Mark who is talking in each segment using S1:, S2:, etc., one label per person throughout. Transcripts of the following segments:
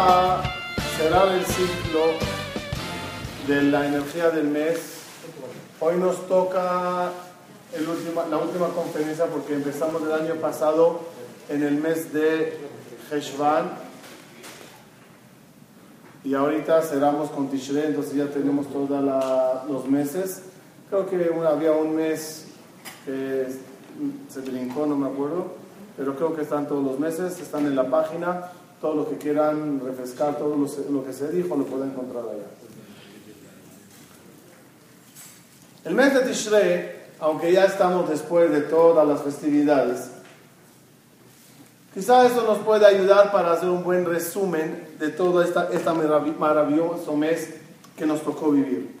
S1: a cerrar el ciclo de la energía del mes. Hoy nos toca la última conferencia porque empezamos el año pasado en el mes de Heshvan y ahorita cerramos con Tishrei, entonces ya tenemos todos los meses. Creo que había un mes que se brincó, no me acuerdo, pero creo que están todos los meses, están en la página. Todo lo que quieran refrescar, todo lo, que se dijo, lo pueden encontrar allá. El mes de Tishrei, aunque ya estamos después de todas las festividades, quizá eso nos puede ayudar para hacer un buen resumen de todo este esta maravilloso mes que nos tocó vivir.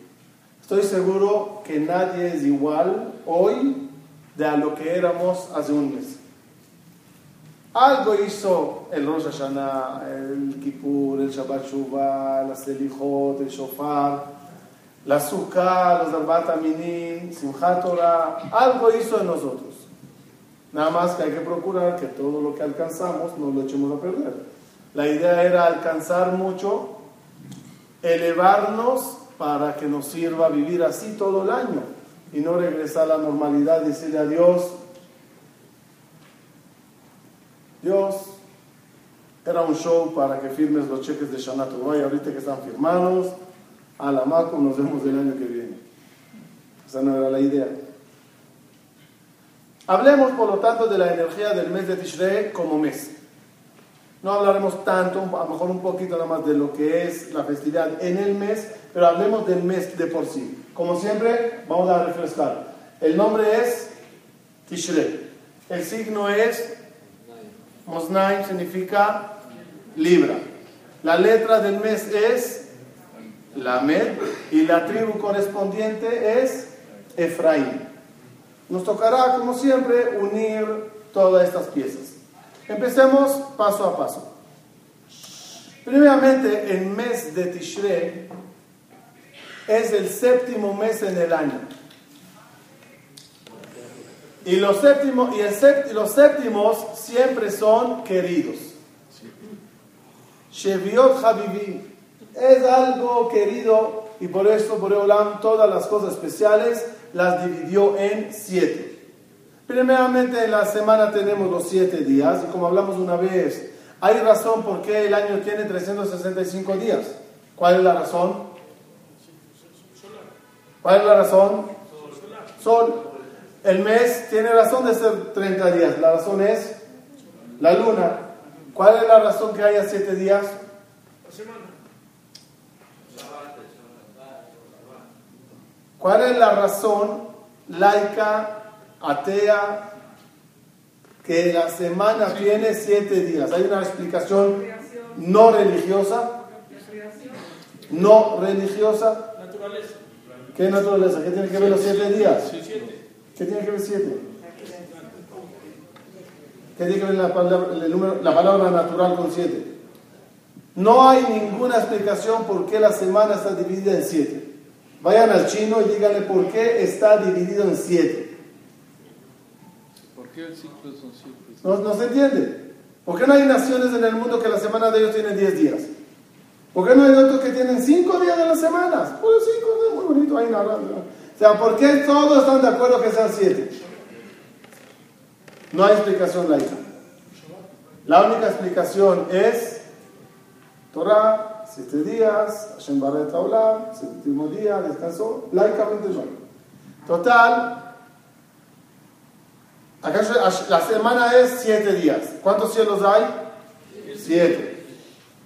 S1: Estoy seguro que nadie es igual hoy de a lo que éramos hace un mes. Algo hizo el Rosh Hashanah, el Kippur, el Shabbat Shuvah, la Selichot, el Shofar, la Sukkah, los Arbat Aminim, Simchat Torah. Algo hizo en nosotros. Nada más que hay que procurar que todo lo que alcanzamos no lo echemos a perder. La idea era alcanzar mucho, elevarnos para que nos sirva vivir así todo el año y no regresar a la normalidad, decirle a Dios, Dios, era un show para que firmes los cheques de Shana ahorita que están firmados, a la Maco nos vemos el año que viene. Esa no era la idea. Hablemos, por lo tanto, de la energía del mes de Tishrei como mes. No hablaremos tanto, a lo mejor un poquito nada más de lo que es la festividad en el mes, pero hablemos del mes de por sí. Como siempre, vamos a refrescar. El nombre es Tishrei. El signo es Mosnaim significa libra. La letra del mes es Lamed y la tribu correspondiente es Efraín. Nos tocará, como siempre, unir todas estas piezas. Empecemos paso a paso. Primeramente, el mes de Tishrei es el séptimo mes en el año. Y los, séptimos, y, los séptimos siempre son queridos. Sheviot Habibi es algo querido y por eso Boreolam todas las cosas especiales las dividió en siete. Primeramente en la semana tenemos los siete días y como hablamos una vez, hay razón por qué el año tiene 365 días. ¿Cuál es la razón? ¿Cuál es la razón? Sol. El mes tiene razón de ser 30 días. La razón es la luna. ¿Cuál es la razón que haya 7 días? La semana. ¿Cuál es la razón laica, atea, que la semana tiene 7 días? Hay una explicación no religiosa. No religiosa. Naturaleza. ¿Qué naturaleza? ¿Qué tiene que ver los 7 días? ¿Qué tiene que ver 7? ¿Qué tiene que ver la palabra, el número, la palabra natural con 7? No hay ninguna explicación por qué la semana está dividida en 7. Vayan al chino y díganle por qué está dividido en 7.
S2: ¿Por qué el ciclo son 7?
S1: No, no se entiende. ¿Por qué no hay naciones en el mundo que la semana de ellos tiene 10 días? ¿Por qué no hay otros que tienen 5 días de las semanas? Pues 5 días, muy bonito, ahí nada. O sea, ¿por qué todos están de acuerdo que sean siete? No hay explicación laica. La única explicación es Torah, siete días, Hashem Barret Olam, séptimo día, descansó. Laicamente no. Total, acá la semana es siete días. ¿Cuántos cielos hay? Siete.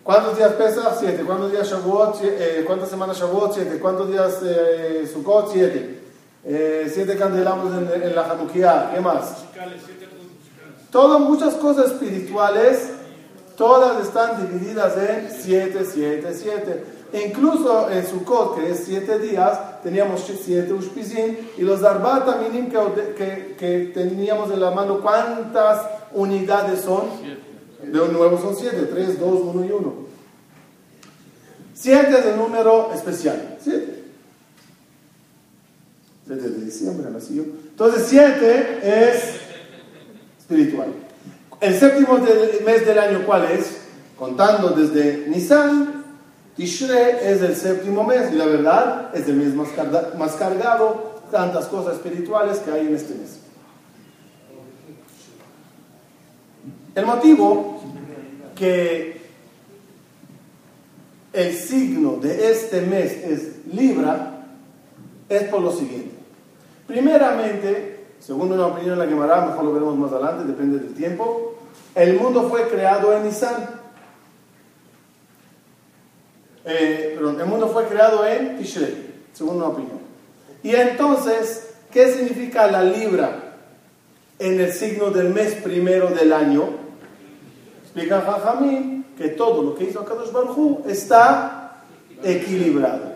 S1: ¿Cuántos días pesa? Siete. ¿Cuántos días Shavuot? Eh, ¿Cuántas semanas Shavuot? Siete. ¿Cuántos días eh, Sukkot? Siete. Eh, siete candelabros en, la Hanukkah. ¿Qué más? Todas muchas cosas espirituales, todas están divididas en siete, siete, siete. E incluso en Sukkot, que es siete días, teníamos siete ushpizin y los Arbat Aminim que, que, que teníamos en la mano, ¿cuántas unidades son? Siete. De nuevo son siete, tres, dos, uno y uno. Siete es el número especial. Siete. Siete de diciembre nací yo. Entonces siete es espiritual. El séptimo mes del año, ¿cuál es? Contando desde Nisan, Tishre es el séptimo mes y la verdad es el mes más cargado, tantas cosas espirituales que hay en este mes. El motivo que el signo de este mes es Libra es por lo siguiente. Primeramente, según una opinión en la Gemara, mejor lo veremos más adelante, depende del tiempo, el mundo fue creado en Nisan. Eh, perdón, el mundo fue creado en Tishrei, según una opinión. Y entonces, ¿qué significa la libra en el signo del mes primero del año? Explica Jajamín que todo lo que hizo Akadosh Baruj está equilibrado.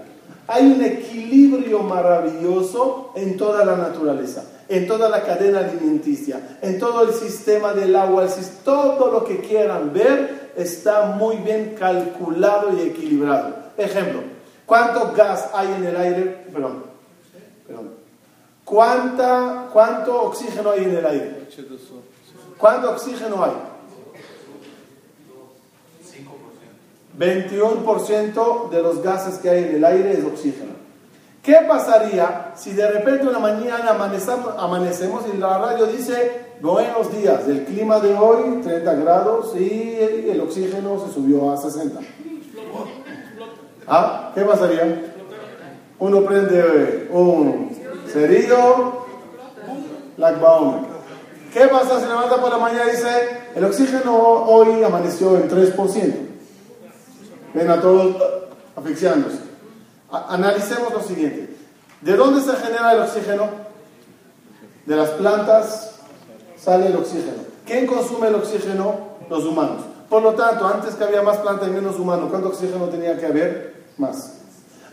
S1: Hay un equilibrio maravilloso en toda la naturaleza, en toda la cadena alimenticia, en todo el sistema del agua, todo lo que quieran ver está muy bien calculado y equilibrado. Ejemplo, ¿cuánto gas hay en el aire? Perdón, perdón. ¿Cuánta, ¿Cuánto oxígeno hay en el aire? ¿Cuánto oxígeno hay? 21% de los gases que hay en el aire es oxígeno. ¿Qué pasaría si de repente una mañana amanecemos y la radio dice buenos días, el clima de hoy 30 grados y el oxígeno se subió a 60? ¿Ah? ¿Qué pasaría? Uno prende un cerillo, ¿Qué pasa si levanta por la mañana y dice el oxígeno hoy amaneció en 3%? Ven a todos asfixiándose. Analicemos lo siguiente. ¿De dónde se genera el oxígeno? De las plantas sale el oxígeno. ¿Quién consume el oxígeno? Los humanos. Por lo tanto, antes que había más plantas y menos humanos, ¿cuánto oxígeno tenía que haber? Más.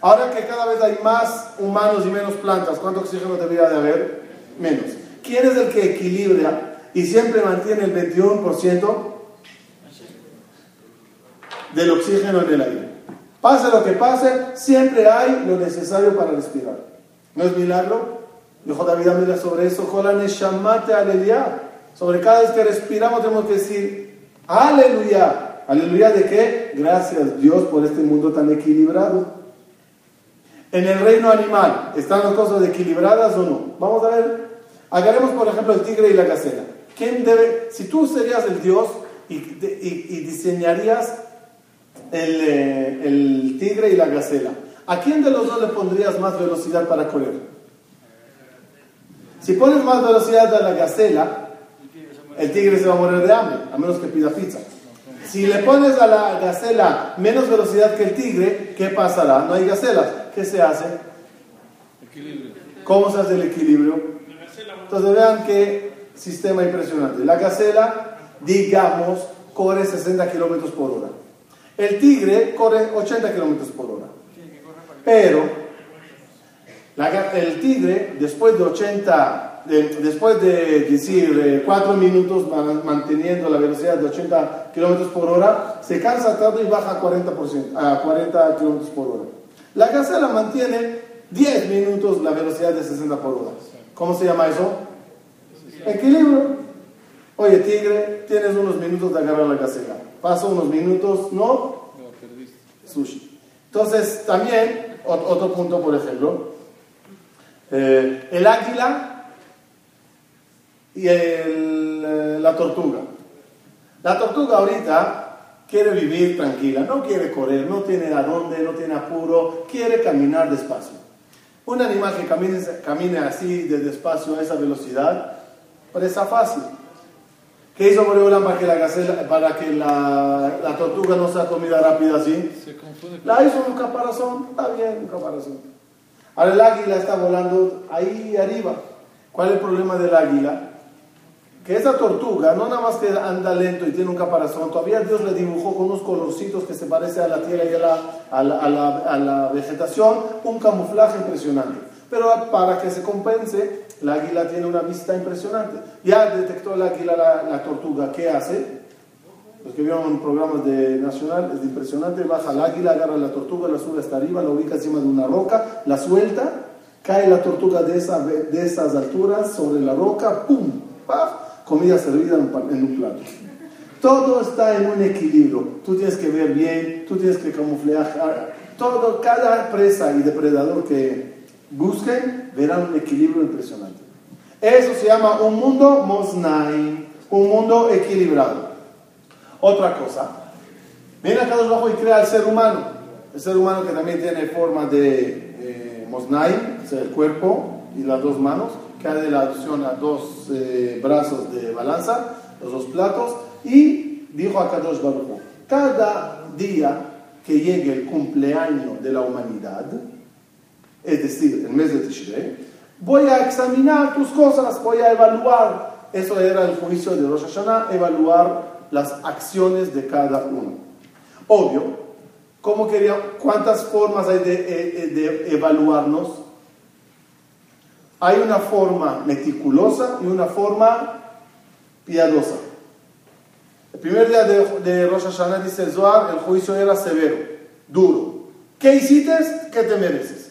S1: Ahora que cada vez hay más humanos y menos plantas, ¿cuánto oxígeno debería de haber? Menos. ¿Quién es el que equilibra y siempre mantiene el 21%? Del oxígeno en el aire. Pase lo que pase, siempre hay lo necesario para respirar. ¿No es milagro? Dijo David mira sobre eso, aleluya. Sobre cada vez que respiramos tenemos que decir, aleluya. ¿Aleluya de qué? Gracias Dios por este mundo tan equilibrado. En el reino animal, ¿están las cosas equilibradas o no? Vamos a ver. Agarremos por ejemplo el tigre y la gacela. ¿Quién debe, si tú serías el Dios y, y diseñarías eh, el, tigre y la gacela. ¿A quién de los dos le pondrías más velocidad para correr? Si pones más velocidad a la gacela, el tigre se va a morir de hambre, a menos que pida pizza. Si le pones a la gacela menos velocidad que el tigre, ¿qué pasará? No hay gacelas. ¿Qué se hace? ¿Cómo se hace el equilibrio? Entonces vean qué sistema impresionante. La gacela, digamos, corre 60 kilómetros por hora. El tigre corre 80 kilómetros por hora. Pero el tigre, después de 80, después de decir 4 minutos manteniendo la velocidad de 80 kilómetros por hora, se cansa tanto y baja a 40%, a 40 kilómetros por hora. La gacela mantiene 10 minutos la velocidad de 60 por hora. ¿Cómo se llama eso? Equilibrio. Oye, tigre, tienes unos minutos de agarrar la gacela Paso unos minutos, no, sushi. Entonces, también, otro punto, por ejemplo, eh, el águila y eh, la tortuga. La tortuga ahorita quiere vivir tranquila, no quiere correr, no tiene a dónde, no tiene apuro, quiere caminar despacio. Un animal que camine, camine así de despacio a esa velocidad, parece fácil. ¿Qué hizo Boreolam para que la gacela, para que la, la, tortuga no sea comida rápida así? Se confunde la hizo un caparazón, está bien un caparazón. Ahora el águila está volando ahí arriba. ¿Cuál es el problema del águila? Que esa tortuga no nada más que anda lento y tiene un caparazón, todavía Dios le dibujó con unos colorcitos que se parece a la tierra y a la, a la, a la, a la vegetación un camuflaje impresionante. Pero para que se compense, la águila tiene una vista impresionante. Ya detectó el águila la, tortuga. ¿Qué hace? Los que vieron programas de Nacional, es impresionante. Baja el águila, agarra la tortuga, la sube hasta arriba, la ubica encima de una roca, la suelta, cae la tortuga de, esa, de esas alturas sobre la roca, ¡pum! ¡paf! Comida servida en un, plato. Todo está en un equilibrio. Tú tienes que ver bien, tú tienes que camuflar. Todo, cada presa y depredador que busquen verán un equilibrio impresionante. Eso se llama un mundo mosnai, un mundo equilibrado. Otra cosa, viene acá abajo y crea el ser humano. El ser humano que también tiene forma de eh, el cuerpo y las dos manos, que hace la alusión a dos eh, brazos de balanza, los dos platos, y dijo a Kadosh Baruch cada día que llegue el cumpleaños de la humanidad, es decir, el mes de Tishrei, voy a examinar tus cosas, voy a evaluar. Eso era el juicio de Rosh Hashanah, evaluar las acciones de cada uno. Obvio, ¿cómo quería, ¿cuántas formas hay de, eh, de evaluarnos? Hay una forma meticulosa y una forma piadosa. El primer día de, de Rosh Hashanah, dice Zohar, el juicio era severo, duro. ¿Qué hiciste? ¿Qué te mereces?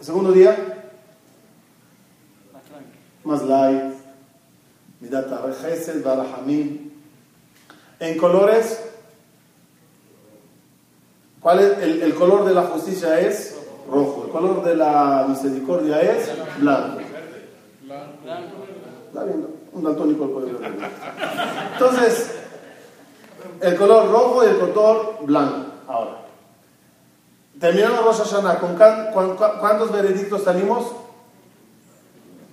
S1: El segundo día, más light, midat chesed, barahamim. En colores, ¿cuál es el, el color de la justicia? Es rojo. El color de la misericordia es blanco. Está bien, un daltónico puede ver. Entonces, el color rojo y el color blanco. Ahora, terminamos Rosh Hashanah. ¿Con cuántos veredictos salimos?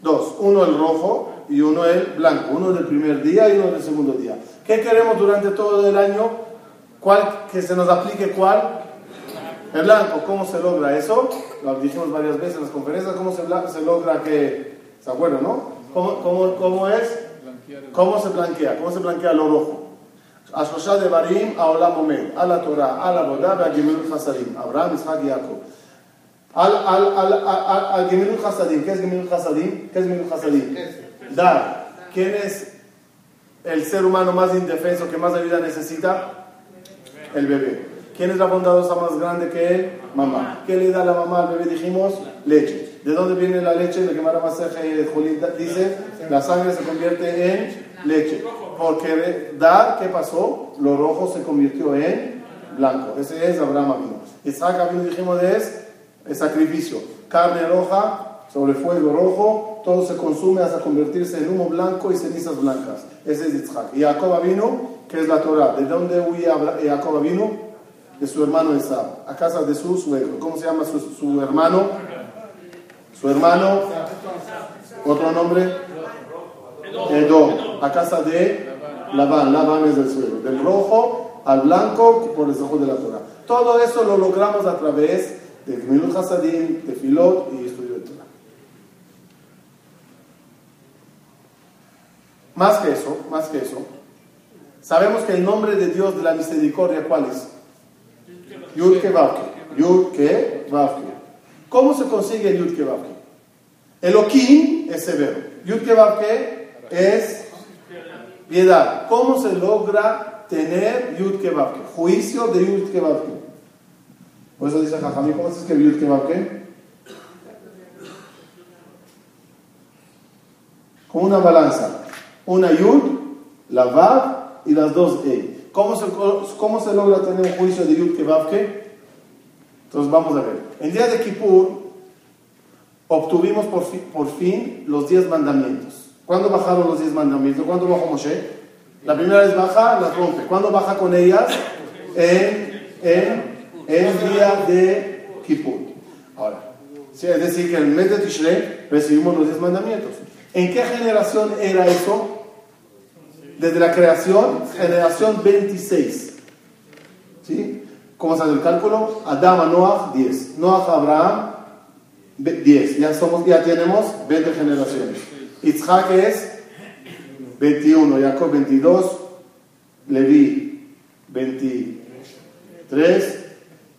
S1: Dos. Uno el rojo y uno el blanco. Uno del primer día y uno del segundo día. ¿Qué queremos durante todo el año? ¿Cuál, que se nos aplique cuál? El blanco. ¿Cómo se logra eso? Lo dijimos varias veces en las conferencias. ¿Cómo se, se logra que... ¿Se acuerdan, no? ¿Cómo, cómo, cómo es? ¿Cómo se blanquea? ¿Cómo se blanquea lo rojo? השלושה דברים העולם עומד, על התורה, על העבודה והגמילות חסדים, אברהם, יצחק, יעקב. על, על, על, על, al gemilut hasadim, ¿qué es gemilut hasadim? ¿Qué es gemilut hasadim? Dar. ¿Quién es el ser humano más indefenso que más ayuda necesita? El bebé. ¿Quién es la bondadosa más grande que él? Mamá. ¿Qué le da la mamá al bebé? Dijimos, leche. ¿De dónde viene la leche? De que Mara dice, la sangre se convierte en leche. Porque dar, ¿qué pasó? Lo rojo se convirtió en blanco. Ese es Abraham Avinu. Isaac Avinu dijimos es el sacrificio. Carne roja sobre fuego rojo, todo se consume hasta convertirse en humo blanco y cenizas blancas. Ese es Isaac. Y Jacob que es la Torah. ¿De dónde huía Jacob Avinu? De su hermano Esau, a casa de su suegro. ¿Cómo se llama su, su hermano? Su hermano, otro nombre, Edom, a casa de Labán. Labán es el suelo. Del rojo al blanco por el ojo de la Torah. Todo eso lo logramos a través de Gmilut Hasadim, de Filot y estudio de Torah. Más que eso, más que eso, sabemos que el nombre de Dios de la misericordia, ¿cuál es? Yud Kevavke. ¿Cómo se consigue el Yud Kevavke? Elohim es severo. Yud Kevavke es piedad. ¿Cómo se logra tener Yud Kevavke? Juicio de Yud Kevavke. Por eso dice Jajamí, ¿cómo se escribe Yud Kevavke? Con una balanza. Una Yud, la Vav y las dos E. ¿Cómo se, ¿Cómo se logra tener un juicio de Yud Kevavke? Entonces vamos a ver. En día de Kippur obtuvimos por por fin los diez mandamientos. ¿Cuándo bajaron los diez mandamientos? ¿Cuándo bajó Moshe? La primera vez baja, las rompe. ¿Cuándo baja con ellas? En, en, día de Kippur. Ahora, es decir, que en el mes de Tishrei recibimos los diez mandamientos. ¿En qué generación era eso? Desde la creación, generación 26. ¿Sí? ¿Cómo sale el cálculo? Adama, Noah, 10. Noah, Abraham, 10. Ya, somos, ya tenemos 20 generaciones. Isaac es 21, Jacob 22, Levi 23,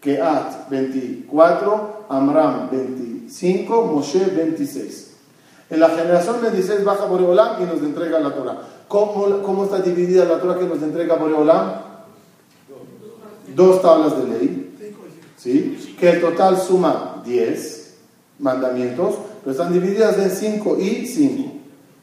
S1: Keat 24, Amram 25, Moshe 26. En la generación 26 baja Boreolam y nos entrega la Torah. ¿Cómo, ¿Cómo, está dividida la Torah que nos entrega Boreolam? Dos tablas de ley, ¿sí? que el total suma 10 mandamientos, pero están divididas en 5 y 5,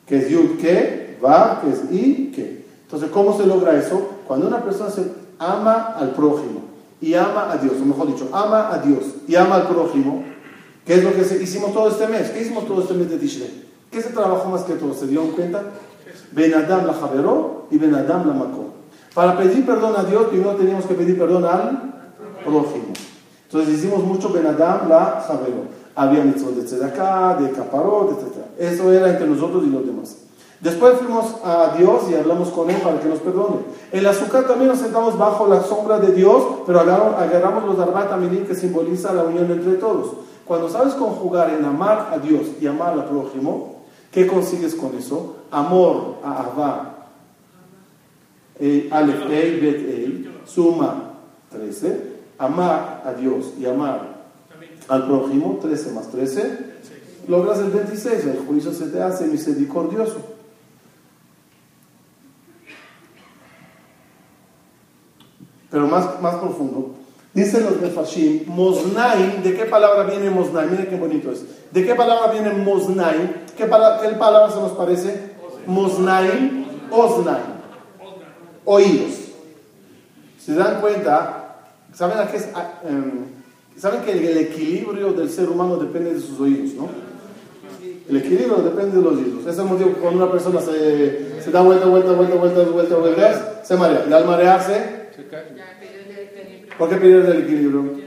S1: que es Yud, que Va, que es I, que. Entonces, ¿cómo se logra eso? Cuando una persona se ama al prójimo y ama a Dios, o mejor dicho, ama a Dios y ama al prójimo, ¿qué es lo que hicimos todo este mes? ¿Qué hicimos todo este mes de Tishrei? ¿Qué se trabajó más que todo? ¿Se dieron cuenta? Ben Adam la Javeró y Ben Adam la Macó. Para pedir perdón a Dios, primero teníamos que pedir perdón al prójimo. Entonces hicimos mucho Ben Adam la Javeró. Había mitzvot de tzedakah, de caparot, etc. Eso era entre nosotros y los demás. Después fuimos a Dios y hablamos con Él para que nos perdone. El azúcar también nos sentamos bajo la sombra de Dios, pero agarramos los arbat que simboliza la unión entre todos. Cuando sabes conjugar en amar a Dios y amar al prójimo, ¿qué consigues con eso? Amor a Abba, eh, Ei, Bet, suma 13. Amar a Dios y amar al prójimo, 13 más 13, logras el 26, el juicio se te hace misericordioso. Pero más, más profundo, dicen los Mefashim, Mosnaim, ¿de qué palabra viene Mosnaim? Miren qué bonito es. ¿De qué palabra viene Mosnaim? ¿Qué, palabra, se nos parece? Mosnaim, Osnaim. Oídos. Se dan cuenta, ¿saben a qué es? Em, Saben que el equilibrio del ser humano depende de sus oídos, ¿no? El equilibrio depende de los oídos. Ese es el motivo cuando una persona se, da vuelta, vuelta, vuelta, vuelta, vuelta, vuelta, se marea. Y al marearse, ¿por qué pierde el equilibrio?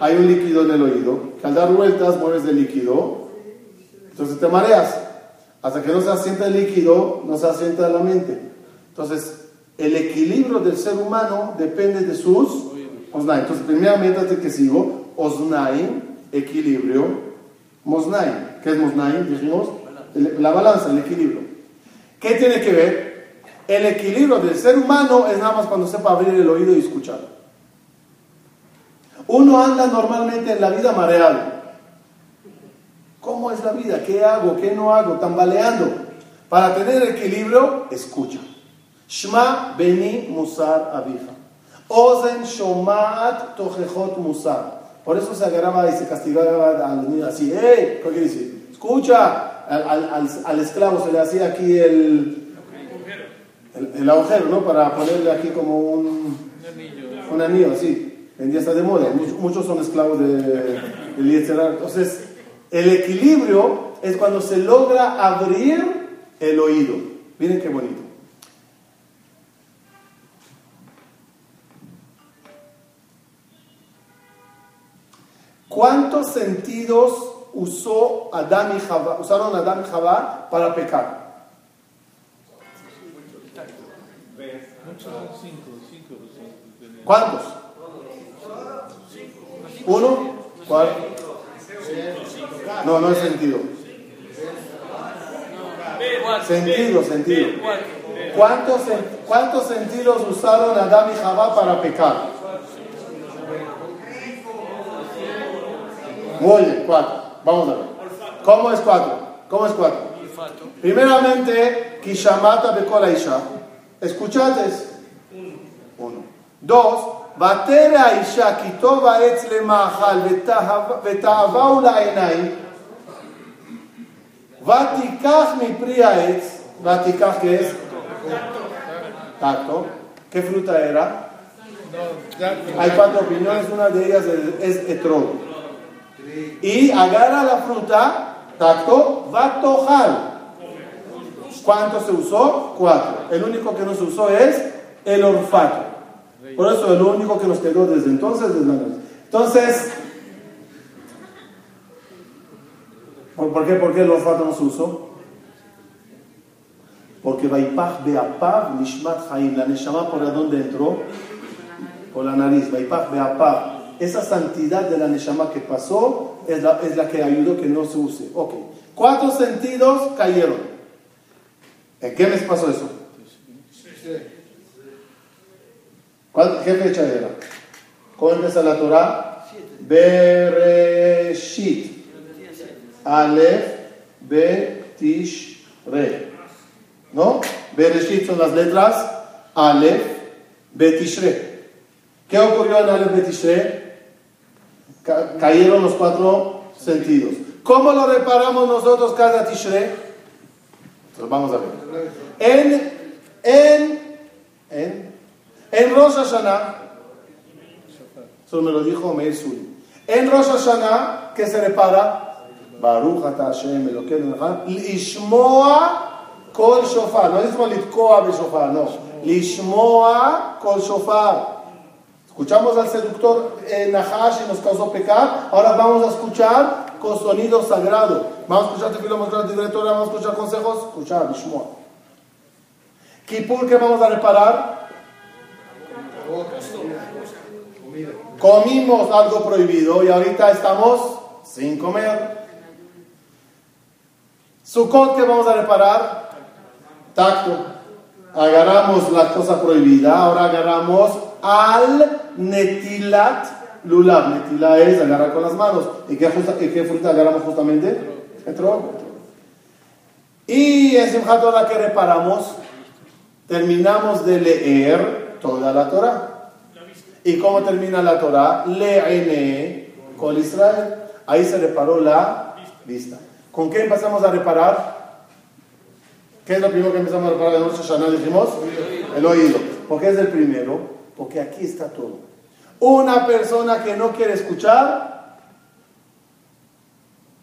S1: Hay un líquido en el oído, que al dar vueltas mueves del líquido, entonces te mareas. Hasta que no se asienta el líquido, no se asienta la mente. Entonces, el equilibrio del ser humano depende de sus Osnaim. Entonces, primeramente, antes que sigo, Osnaim, equilibrio, Mosnaim. ¿Qué es Mosnaim? Dijimos, la balanza, el equilibrio. ¿Qué tiene que ver? El equilibrio del ser humano es nada más cuando sepa abrir el oído y escuchar. Uno anda normalmente en la vida mareado. ¿Cómo es la vida? ¿Qué hago? ¿Qué no hago? Tambaleando. Para tener equilibrio, escucha. Shma beni musar abija. Ozen shomat tojejot musar. Por eso se agarraba y se castigaba a los niños así. ¡Eh! ¿Qué decir? Escucha. Al, al, esclavo se le hacía aquí el, el, agujero, ¿no? Para ponerle aquí como un, un anillo, así. En día está de moda. Muchos, son esclavos de, de Entonces, el equilibrio es cuando se logra abrir el oído. Miren qué bonito. ¿Cuántos sentidos usó Adán y Jabá, usaron Adán y Jabá para pecar? ¿Cuántos? ¿Uno? ¿Cuál? No, no es sentido. Sentido, sentido. ¿Cuántos, ¿Cuántos sentidos usaron Adán y Jabá para pecar? Muy bien, cuatro. Vamos a ver. ¿Cómo es cuatro? ¿Cómo es cuatro? Primeramente, Kishamata Bekola Isha. ¿Escuchaste? Uno. Dos. ותרא האישה כי טוב העץ למאכל ותאווהו לעיניים ותיקח מפרי העץ ותיקח כעץ tacto. ¿Qué fruta era? Hay cuatro opiniones, una de ellas es etrog. Y agarra la fruta, tacto, va tojar. ¿Cuánto se usó? Cuatro. El único que no se usó es el olfato. Por eso es lo único que nos quedó desde entonces. Entonces, ¿por qué, ¿por qué el olfato no se usó? Porque Vaipach Beapav Nishmat Haim, la Neshama por dónde entró, por la nariz, Vaipach Beapav esa santidad de la Neshama que pasó es la, es la que ayudó que no se use. Ok, cuatro sentidos cayeron. ¿En qué mes pasó eso? ¿Qué fecha era? ¿Cómo empieza la Torah? Bereshit. Aleph, Betish, Re. ¿No? Bereshit son las letras Aleph, Betishre. ¿Qué ocurrió en Aleph Betishre? Cayeron los cuatro sentidos. ¿Cómo lo reparamos nosotros cada Tishre? Entonces vamos a ver. En, en, en, en Rosh Hashanah, eso me lo dijo Meir Suri. En Rosh Hashanah, ¿qué se repara? Baruch ata Hashem Elokeinu Echad, Lishmoa kol shofar. No es como litkoa be shofar, no. Lishmoa kol shofar. Escuchamos al seductor eh, Nahash y nos causó pecar. Ahora vamos a escuchar con sonido sagrado. Vamos a escuchar tefilo, vamos a escuchar directora, vamos a escuchar consejos. Escuchar, Lishmoa. Kippur, ¿qué vamos a reparar? Comimos algo prohibido y ahorita estamos sin comer. Sukkot, ¿qué vamos a reparar? Tacto. Agarramos la cosa prohibida, ahora agarramos al netilat lulav. Netila es agarrar con las manos. ¿Y qué, fruta agarramos justamente? El. Y en Simchat Torah que reparamos, terminamos de leer toda la Torah. ¿Y cómo termina la Torah? Leene con Israel. Ahí se reparó la vista. ¿Con qué empezamos a reparar? ¿Qué es lo primero que empezamos a reparar de Rosh Hashanah? Dijimos el oído. ¿Por qué es el primero? Porque aquí está todo. Una persona que no quiere escuchar,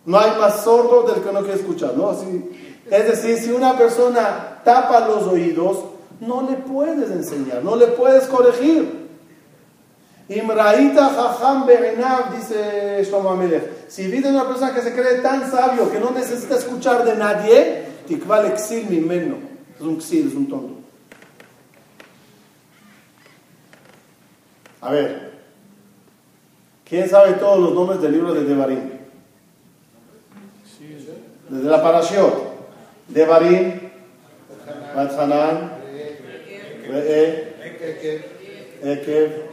S1: no hay más sordo del que no quiere escuchar, ¿no? Es decir, si una persona tapa los oídos, no le puedes enseñar, no le puedes corregir. Imraita jajam be'enav, dice Shlomo. Si viste una persona que se cree tan sabio que no necesita escuchar de nadie, tikval exil mimeno. Es un exil, un tonto. A ver, ¿quién sabe todos los nombres del libro de Devarim? Desde la Parashiot. Devarim, Batzanan, Re'e, Ekev,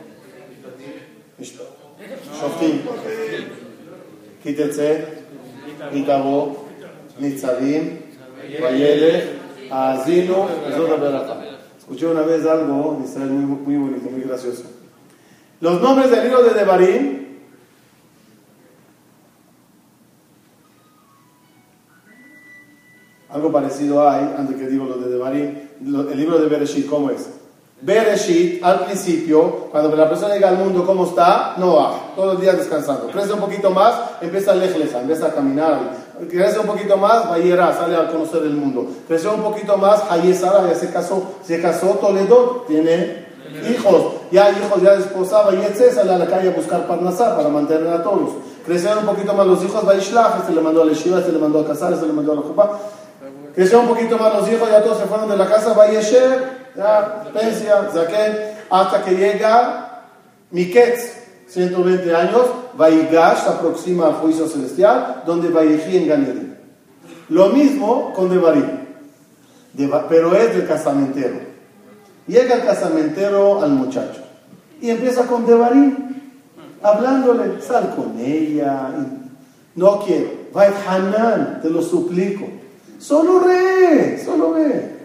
S1: שופטים, כי תצא, יתבוא, ניצבים, Vayere, Azino, Escuché una vez algo, Israel, muy, muy bonito, muy gracioso. Los nombres del libro de Devarim algo parecido hay, antes que digo lo de Devarim, el libro de Bereshit, ¿cómo es? Bereshit, al principio, cuando la persona llega al mundo, ¿cómo está? Noah, todos los días descansando. Crece un poquito más, empieza a lejleja, empieza a caminar. Crece un poquito más, Vayera, sale a conocer el mundo. Creció un poquito más, Hayesara, ya se casó. Se casó Toledo, tiene hijos. Ya hijos, ya desposaba, y etc. sale a la calle a buscar Parnasá para mantener a todos. Crecieron un poquito más los hijos, Vaishlach, este le mandó a la Yeshiva, este le mandó a casar, este le mandó a la Jupa. Creció un poquito más los hijos, ya todos se fueron de la casa, Vayesher, ya, pensia, Zaken, hasta que llega Miketz, 120 años, Vaigash se aproxima al juicio celestial, donde Vayeji en Ganeden. Lo mismo con Devarim, Deva- pero es del casamentero. Llega el casamentero al muchacho y empieza con Devarim, hablándole, sal con ella, no quiero, Hanan, te lo suplico, solo re, solo ve.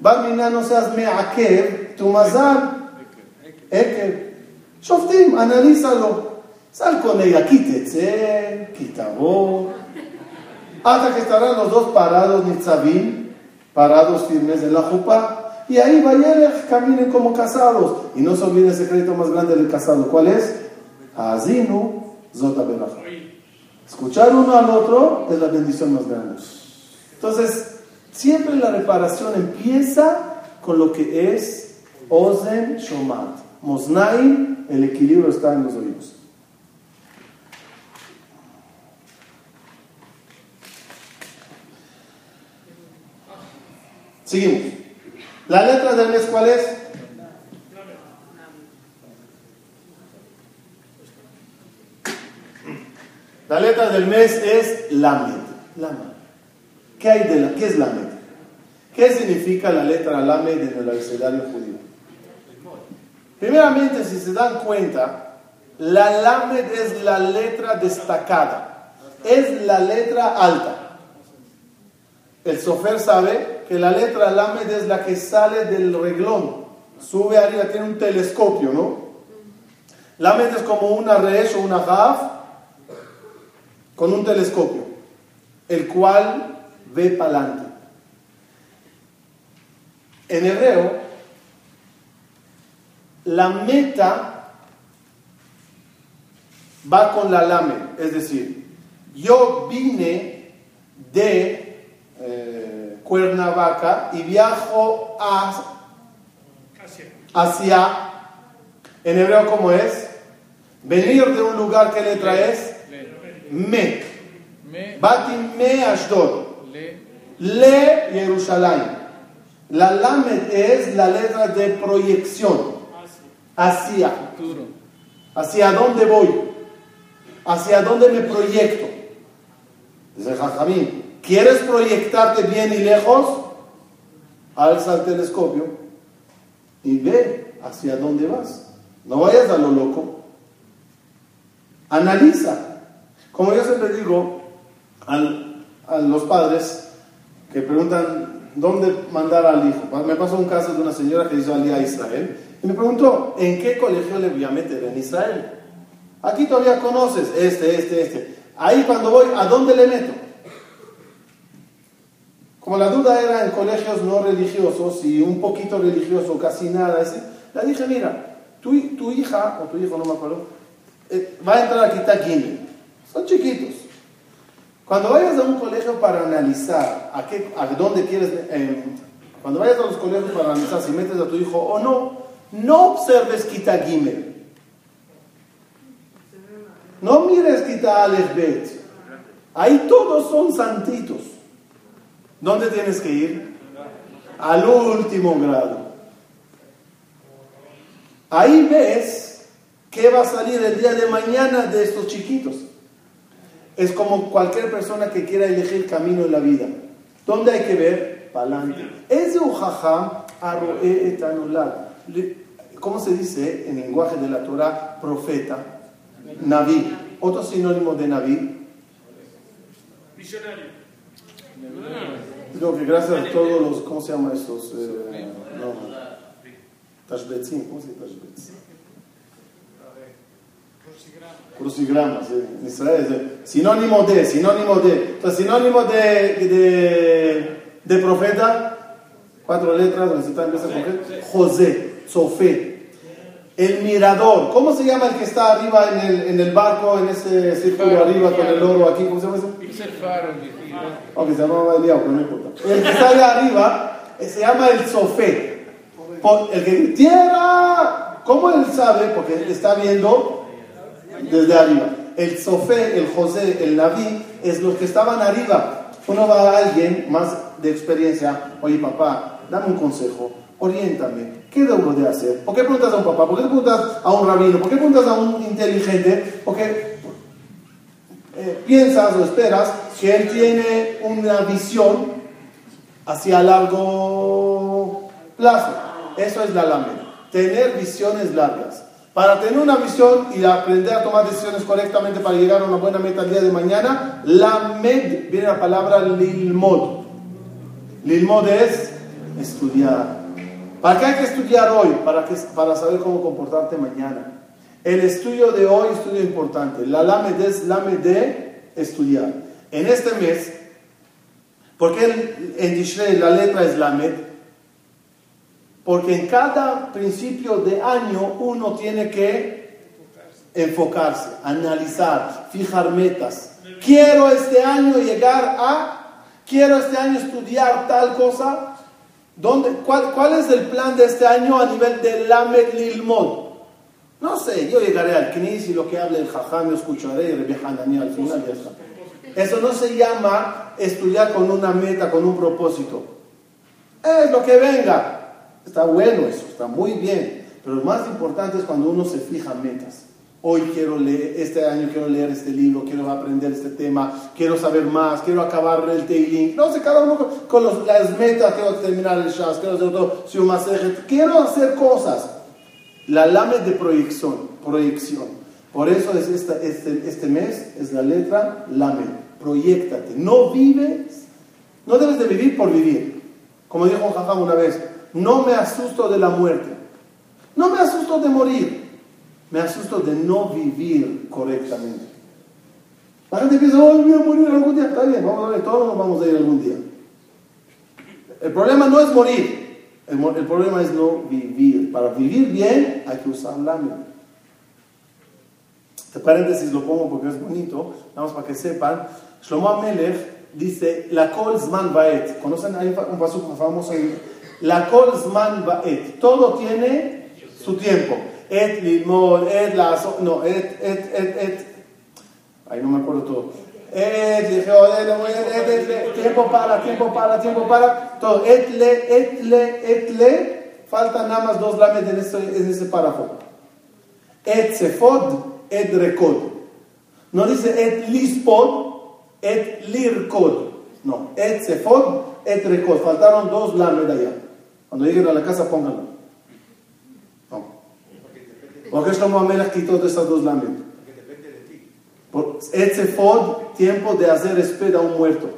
S1: Barmina, no seas me'akev, tu mazal, ekev. Shoftim, analízalo. Sal con ella, quítese, quitabo. Hasta que estarán los dos parados, nitzavim, parados firmes en la jupa. Y ahí vayan, caminen como casados. Y no se olviden el secreto más grande del casado. ¿Cuál es? Azinu zota. Escuchar uno al otro es la bendición más grande. Entonces, siempre la reparación empieza con lo que es Ozen Shomat. Mosnaim, el equilibrio está en los oídos. Seguimos. La letra del mes, ¿cuál es? La letra del mes es Lamed. Lamed. ¿Qué hay de la, qué es Lamed? ¿Qué significa la letra Lamed en el abecedario judío? Primeramente, si se dan cuenta, la Lamed es la letra destacada, es la letra alta. El sofer sabe que la letra Lamed es la que sale del reglón, sube arriba, tiene un telescopio, ¿no? Lamed es como una resh o una haf con un telescopio, el cual ve para adelante. En hebreo, la meta va con la lame, es decir, yo vine de eh, Cuernavaca y viajo hacia, en hebreo, ¿cómo es? Venir de un lugar que letra es me. Bati me Ashdod. Le Jerusalén. La lamed es la letra de proyección. Hacia. Hacia dónde voy. Hacia dónde me proyecto. Dice Jajamín, ¿quieres proyectarte bien y lejos? Alza el telescopio y ve hacia dónde vas. No vayas a lo loco. Analiza. Como yo siempre digo a los padres que preguntan dónde mandar al hijo. Me pasó un caso de una señora que hizo al día a Israel y me preguntó, ¿en qué colegio le voy a meter en Israel? Aquí todavía conoces este, este, este. Ahí cuando voy, ¿a dónde le meto? Como la duda era en colegios no religiosos y un poquito religioso, casi nada, le dije, mira, tu, tu hija, o tu hijo, no me acuerdo, eh, va a entrar aquí está Son chiquitos. Cuando vayas a un colegio para analizar a, qué, a dónde quieres, eh, cuando vayas a los colegios para analizar si metes a tu hijo o no, no observes Kita no mires quita Aleph Bet. Ahí todos son santitos. ¿Dónde tienes que ir? Al último grado. Ahí ves qué va a salir el día de mañana de estos chiquitos. Es como cualquier persona que quiera elegir camino en la vida. ¿Dónde hay que ver? Palante. Es de ¿Cómo se dice en lenguaje de la Torah? Profeta Naví. Otro sinónimo de Naví. Visionario. Digo que gracias a todos los, ¿cómo se llama estos? Eh, no, ¿cómo se dice Tashbetzin? Crucigramas, en Israel sinónimo de, sinónimo de. Entonces, sinónimo de, de, de profeta, cuatro letras, donde se está en José, Sofé, el mirador. ¿Cómo se llama el que está arriba en el, en el barco, en ese círculo arriba con el oro aquí? ¿Cómo se llama eso?
S2: Es el faro.
S1: Ok, se llama Eliao, pero no importa. El que está allá arriba eh, se llama el sofé. el que tierra, ¿cómo él sabe? Porque está viendo desde arriba. El sofé, el José, el Naví, es los que estaban arriba. Uno va a alguien más de experiencia, oye papá, dame un consejo oriéntame, ¿qué debo de hacer? ¿Por qué preguntas a un papá? ¿Por qué preguntas a un rabino? ¿Por qué preguntas a un inteligente? Porque eh, piensas o esperas que él tiene una visión hacia largo plazo. Eso es la lamed. Tener visiones largas. Para tener una visión y aprender a tomar decisiones correctamente para llegar a una buena meta el día de mañana, la med viene la palabra lilmod. Lilmod es estudiar, ¿Para qué hay que estudiar hoy? Para, que, para saber cómo comportarte mañana. El estudio de hoy es estudio importante. La lamed es lamed de estudiar. En este mes, porque en Tishrei la letra es lamed? Porque en cada principio de año uno tiene que enfocarse, analizar, fijar metas. Quiero este año llegar a, quiero este año estudiar tal cosa, ¿Dónde, cuál, es el plan de este año a nivel de Lamed Lilmod? No sé, yo llegaré al Knis y lo que hable el Jajam yo escucharé y Hanani al final. Eso no se llama estudiar con una meta, con un propósito. Es lo que venga. Está bueno eso, está muy bien. Pero lo más importante es cuando uno se fija metas. Hoy quiero leer, este año quiero leer este libro, quiero aprender este tema, quiero saber más, quiero acabar el Teiling. No sé, cada uno con, las metas, quiero terminar el Shas, quiero hacer un quiero hacer cosas. La lame de proyección, proyección. Por eso es este, este mes, es la letra lame. Proyectate. No vives, no debes de vivir por vivir. Como dijo Jajam una vez, no me asusto de la muerte. No me asusto de morir me asusto de no vivir correctamente. La gente piensa, oh, voy a morir algún día. Está bien, vamos a ver, todos nos vamos a ir algún día. El problema no es morir. El, problema es no vivir. Para vivir bien hay que usar lámina. Este paréntesis lo pongo porque es bonito, vamos para que sepan. Shlomo Amelech dice, la kol zman baet. ¿Conocen? Hay un paso famoso ahí. La kol zman baet. Todo tiene su tiempo. Et limón, et la... No, et, et, et, et. Ahí no me acuerdo todo. Et, et, et, tiempo para, tiempo para, tiempo para. Todo. Et le, et le, et le. Faltan nada más dos lames en en ese párrafo. Et sefod et recod. No dice et lispod, et lircod. No, et sefod, et recod. Faltaron dos lamed allá. Cuando lleguen a la casa, pónganlo. No. Porque Shlomo Amelach quitó de esas dos lamed. Et sefod, tiempo de hacer espera a un muerto.